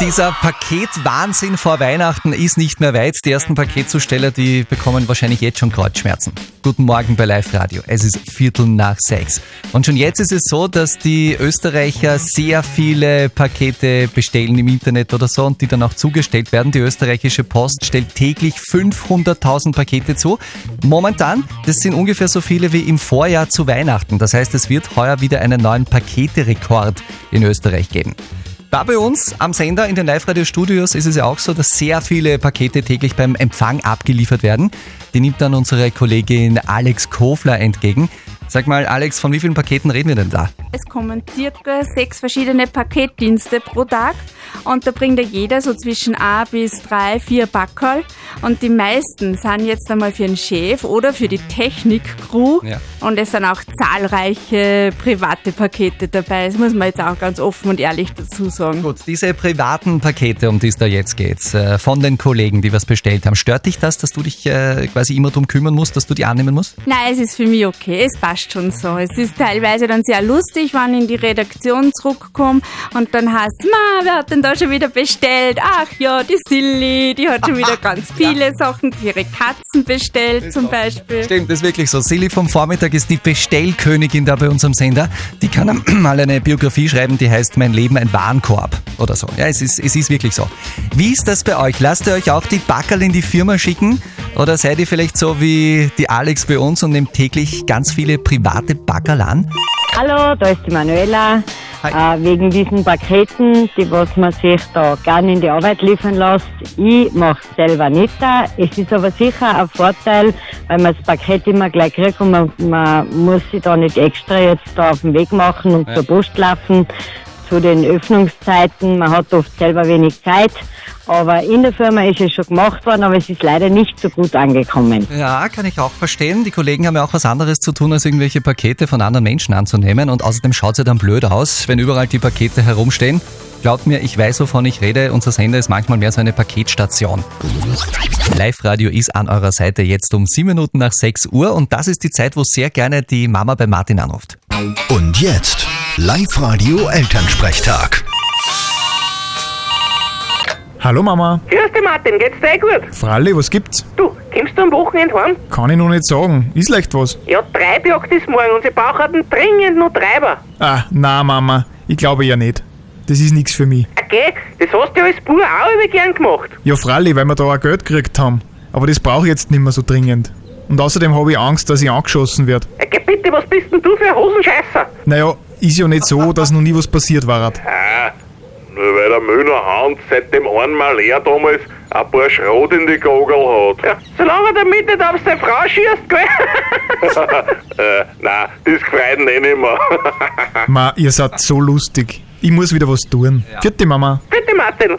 Dieser Paketwahnsinn vor Weihnachten ist nicht mehr weit. Die ersten Paketzusteller, die bekommen wahrscheinlich jetzt schon Kreuzschmerzen. Guten Morgen bei Live Radio. Es ist Viertel nach sechs. Und schon jetzt ist es so, dass die Österreicher sehr viele Pakete bestellen im Internet oder so und die dann auch zugestellt werden. Die österreichische Post stellt täglich 500.000 Pakete zu. Momentan, das sind ungefähr so viele wie im Vorjahr zu Weihnachten. Das heißt, es wird heuer wieder einen neuen Paketerekord in Österreich geben. Da bei uns am Sender in den Live-Radio-Studios ist es ja auch so, dass sehr viele Pakete täglich beim Empfang abgeliefert werden. Die nimmt dann unsere Kollegin Alex Kofler entgegen. Sag mal, Alex, von wie vielen Paketen reden wir denn da? Es kommen circa sechs verschiedene Paketdienste pro Tag und da bringt ja jeder so zwischen A bis drei, vier Backerl und die meisten sind jetzt einmal für den Chef oder für die Technik-Crew Ja. und es sind auch zahlreiche private Pakete dabei. Das muss man jetzt auch ganz offen und ehrlich dazu sagen. Gut, diese privaten Pakete, um die es da jetzt geht, äh, von den Kollegen, die was bestellt haben, stört dich das, dass du dich äh, quasi immer drum kümmern musst, dass du die annehmen musst? Nein, es ist für mich okay, es passt schon so. Es ist teilweise dann sehr lustig, wenn ich in die Redaktion zurückkomme und dann heißt ma, wer hat denn da schon wieder bestellt? Ach ja, die Silly, die hat schon wieder ganz viele Sachen, ihre Katzen bestellt zum Beispiel. Stimmt, das ist wirklich so. Silly vom Vormittag ist die Bestellkönigin da bei unserem Sender. Die kann mal eine Biografie schreiben, die heißt Mein Leben ein Warenkorb oder so. Ja, es ist, es ist wirklich so. Wie ist das bei euch? Lasst ihr euch auch die Backerl in die Firma schicken? Oder seid ihr vielleicht so wie die Alex bei uns und nehmt täglich ganz viele private Backerl an? Hallo, da ist die Manuela. Äh, wegen diesen Paketen, die was man sich da gerne in die Arbeit liefern lässt. Ich mache selber nicht. da. Es ist aber sicher ein Vorteil, weil man das Paket immer gleich kriegt und man, man muss sich da nicht extra jetzt da auf den Weg machen und Ja. zur Post laufen zu den Öffnungszeiten. Man hat oft selber wenig Zeit. Aber in der Firma ist es schon gemacht worden, aber es ist leider nicht so gut angekommen. Ja, kann ich auch verstehen. Die Kollegen haben ja auch was anderes zu tun, als irgendwelche Pakete von anderen Menschen anzunehmen. Und außerdem schaut es ja dann blöd aus, wenn überall die Pakete herumstehen. Glaubt mir, ich weiß, wovon ich rede. Unser Sender ist manchmal mehr so eine Paketstation. Live-Radio ist an eurer Seite jetzt um sieben Minuten nach 6 Uhr. Und das ist die Zeit, wo sehr gerne die Mama bei Martin anruft. Und jetzt Live-Radio Elternsprechtag. Hallo Mama. Grüß dich Martin, geht's dir eh gut? Fralli, was gibt's? Du, kommst du am Wochenende heim? Kann ich noch nicht sagen. Ist leicht was? Ja, Treibjagd ist morgen und sie brauchen dringend noch Treiber. Ah, na Mama. Ich glaube ja nicht. Das ist nichts für mich. Okay, das hast du ja als Bub auch immer gern gemacht. Ja, Fralli, weil wir da auch Geld gekriegt haben. Aber das brauche ich jetzt nicht mehr so dringend. Und außerdem habe ich Angst, dass ich angeschossen werde. Okay, bitte, was bist denn du für ein Hosenscheißer? Naja, ist ja nicht so, dass noch nie was passiert war. Ah, nur weil der Müller Hans seit dem einmal er damals ein paar Schrot in die Gogel hat. Ja, solange er damit nicht auf seine Frau schießt, gell? äh, nein, das gefreut ihn eh nicht mehr. Ma, ihr seid so lustig. Ich muss wieder was tun. Vierte Mama. bitte Martin.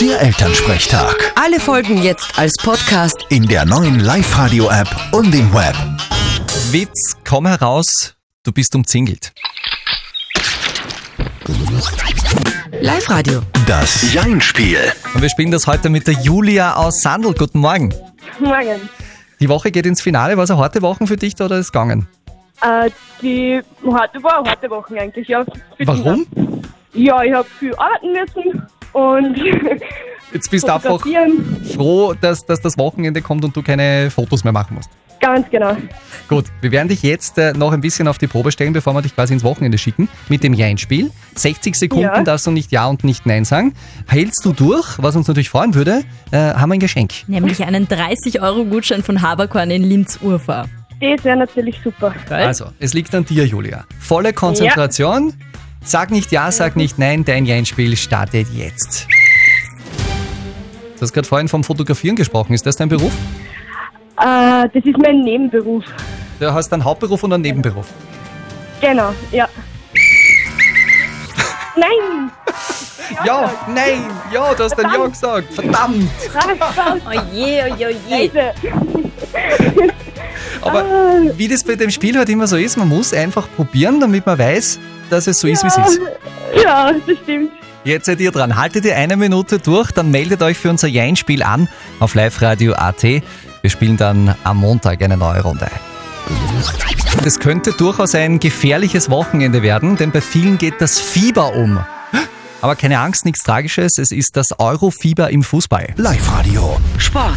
Der Elternsprechtag. Alle Folgen jetzt als Podcast. In der neuen Live-Radio-App und im Web. Witz, komm heraus, du bist umzingelt. Live-Radio. Das Jein-Spiel. Und wir spielen das heute mit der Julia aus Sandl. Guten Morgen. Morgen. Die Woche geht ins Finale. War es eine harte Woche für dich da oder ist es gegangen? Äh, die harte war eine harte Woche eigentlich, ja. Warum? Ja, ich habe viel arbeiten müssen und Jetzt bist du einfach froh, dass, dass das Wochenende kommt und du keine Fotos mehr machen musst. Ganz genau. Gut, wir werden dich jetzt äh, noch ein bisschen auf die Probe stellen, bevor wir dich quasi ins Wochenende schicken, mit dem Ja-Spiel. 60 Sekunden Ja. darfst du nicht Ja und nicht Nein sagen. Hältst du durch, was uns natürlich freuen würde, äh, haben wir ein Geschenk. Nämlich einen 30-Euro-Gutschein von Haberkorn in Linz-Urfahr. Das wäre natürlich super. Also, es liegt an dir, Julia. Volle Konzentration. Sag nicht Ja, sag nicht Nein, dein Ja-Spiel startet jetzt. Du hast gerade vorhin vom Fotografieren gesprochen. Ist das dein Beruf? Äh, das ist mein Nebenberuf. Du hast einen Hauptberuf und einen Nebenberuf. Genau, ja. Nein! Ja, nein, ja, du hast ein Ja gesagt. Verdammt. Oh je, oh je, oh je. Scheiße. Aber wie das bei dem Spiel halt immer so ist, man muss einfach probieren, damit man weiß, dass es so ist, wie es ist. Ja, das stimmt. Jetzt seid ihr dran. Haltet ihr eine Minute durch, dann meldet euch für unser Jein-Spiel an auf liveradio.at. Wir spielen dann am Montag eine neue Runde. Das könnte durchaus ein gefährliches Wochenende werden, denn bei vielen geht das Fieber um. Aber keine Angst, nichts Tragisches, es ist das Eurofieber im Fußball. Live-Radio. Sport.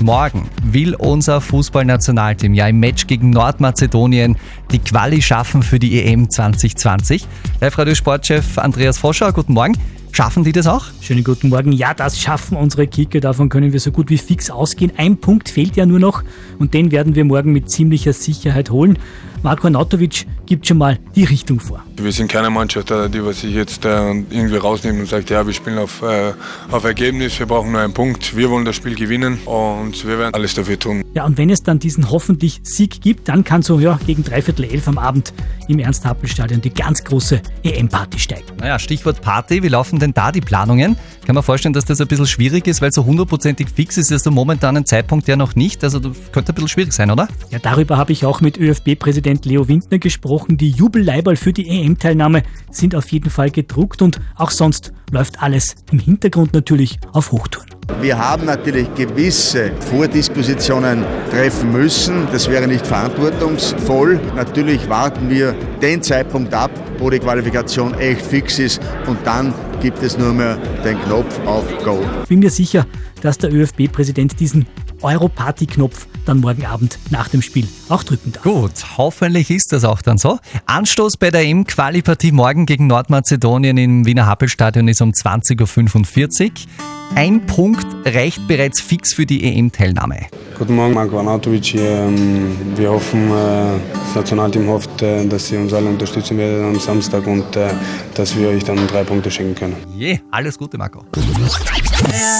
Morgen will unser Fußballnationalteam ja im Match gegen Nordmazedonien die Quali schaffen für die EM 2020. Live-Radio-Sportchef Andreas Voscher, guten Morgen. Schaffen die das auch? Schönen guten Morgen. Ja, das schaffen unsere Kicker. Davon können wir so gut wie fix ausgehen. Ein Punkt fehlt ja nur noch und den werden wir morgen mit ziemlicher Sicherheit holen. Marko Anatovic gibt schon mal die Richtung vor. Wir sind keine Mannschaft, äh, die was sich jetzt äh, irgendwie rausnimmt und sagt, ja, wir spielen auf, äh, auf Ergebnis, wir brauchen nur einen Punkt, wir wollen das Spiel gewinnen und wir werden alles dafür tun. Ja, und wenn es dann diesen hoffentlich Sieg gibt, dann kann so ja, gegen dreiviertel elf am Abend im Ernst-Happel-Stadion die ganz große EM-Party steigen. Naja, Stichwort Party, wie laufen denn da die Planungen? Kann man vorstellen, dass das ein bisschen schwierig ist, weil so hundertprozentig fix ist es der momentanen Zeitpunkt ja noch nicht. Also das könnte ein bisschen schwierig sein, oder? Ja, darüber habe ich auch mit ÖFB-Präsident Leo Windner gesprochen. Die Jubelleiberl für die EM-Teilnahme sind auf jeden Fall gedruckt und auch sonst läuft alles im Hintergrund natürlich auf Hochtouren. Wir haben natürlich gewisse Vordispositionen treffen müssen. Das wäre nicht verantwortungsvoll. Natürlich warten wir den Zeitpunkt ab, wo die Qualifikation echt fix ist und dann gibt es nur mehr den Knopf auf Go. Bin mir sicher, dass der ÖFB-Präsident diesen Euro-Party-Knopf dann morgen Abend nach dem Spiel auch drücken darf. Gut, hoffentlich ist das auch dann so. Anstoß bei der EM-Quali-Partie morgen gegen Nordmazedonien im Wiener Happelstadion ist um 20.45 Uhr. Ein Punkt reicht bereits fix für die EM-Teilnahme. Guten Morgen, Marko Anatovic. Ähm, Wir hoffen, äh, das Nationalteam hofft, äh, dass Sie uns alle unterstützen werden am Samstag und äh, dass wir euch dann drei Punkte schenken können. Je, alles Gute, Marco.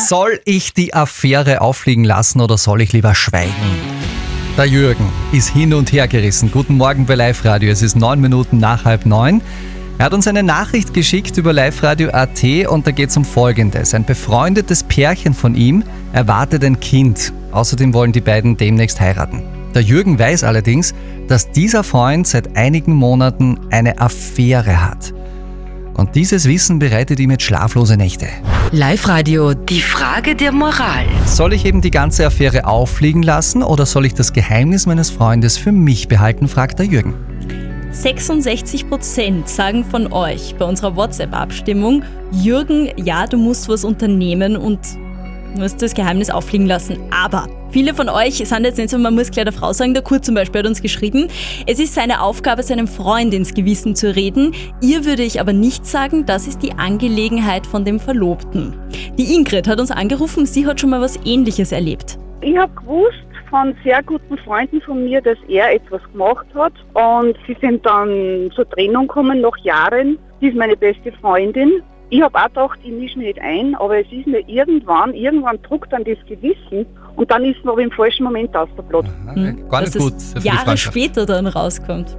Soll ich die Affäre auffliegen lassen oder soll ich lieber schweigen? Der Jürgen ist hin und her gerissen. Guten Morgen bei Live Radio. Es ist neun Minuten nach halb neun. Er hat uns eine Nachricht geschickt über Live Radio AT und da geht es um Folgendes. Ein befreundetes Pärchen von ihm erwartet ein Kind. Außerdem wollen die beiden demnächst heiraten. Der Jürgen weiß allerdings, dass dieser Freund seit einigen Monaten eine Affäre hat. Und dieses Wissen bereitet ihm jetzt schlaflose Nächte. Live-Radio, die Frage der Moral. Soll ich eben die ganze Affäre auffliegen lassen oder soll ich das Geheimnis meines Freundes für mich behalten, fragt der Jürgen. 66% sagen von euch bei unserer WhatsApp-Abstimmung, Jürgen, ja, du musst was unternehmen und musst das Geheimnis auffliegen lassen. Aber viele von euch sind jetzt nicht so, man muss gleich der Frau sagen, der Kurt zum Beispiel hat uns geschrieben, es ist seine Aufgabe, seinem Freund ins Gewissen zu reden. Ihr würde ich aber nicht sagen, das ist die Angelegenheit von dem Verlobten. Die Ingrid hat uns angerufen, sie hat schon mal was Ähnliches erlebt. Ich habe gewusst von sehr guten Freunden von mir, dass er etwas gemacht hat und sie sind dann zur Trennung gekommen nach Jahren. Sie ist meine beste Freundin. Ich habe auch gedacht, ich mische mich nicht ein, aber es ist mir irgendwann, irgendwann druckt dann das Gewissen und dann ist man aber im falschen Moment ausgeplatzt. Gar nicht Dass gut es Jahre später dann rauskommt.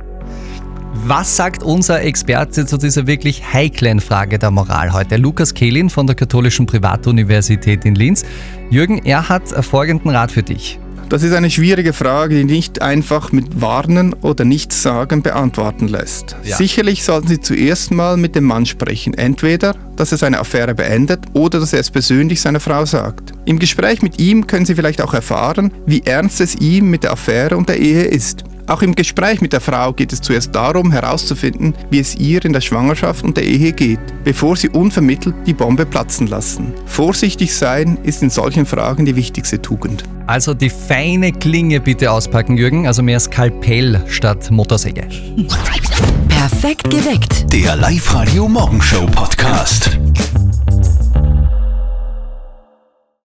Was sagt unser Experte zu dieser wirklich heiklen Frage der Moral heute? Lukas Kehlin von der Katholischen Privatuniversität in Linz. Jürgen, er hat folgenden Rat für dich. Das ist eine schwierige Frage, die nicht einfach mit Warnen oder Nichtsagen beantworten lässt. Ja. Sicherlich sollten Sie zuerst mal mit dem Mann sprechen. Entweder, dass er seine Affäre beendet oder dass er es persönlich seiner Frau sagt. Im Gespräch mit ihm können Sie vielleicht auch erfahren, wie ernst es ihm mit der Affäre und der Ehe ist. Auch im Gespräch mit der Frau geht es zuerst darum, herauszufinden, wie es ihr in der Schwangerschaft und der Ehe geht, bevor sie unvermittelt die Bombe platzen lassen. Vorsichtig sein ist in solchen Fragen die wichtigste Tugend. Also die feine Klinge bitte auspacken, Jürgen. Also mehr Skalpell statt Motorsäge. Perfekt geweckt. Der Live-Radio Morgenshow Podcast.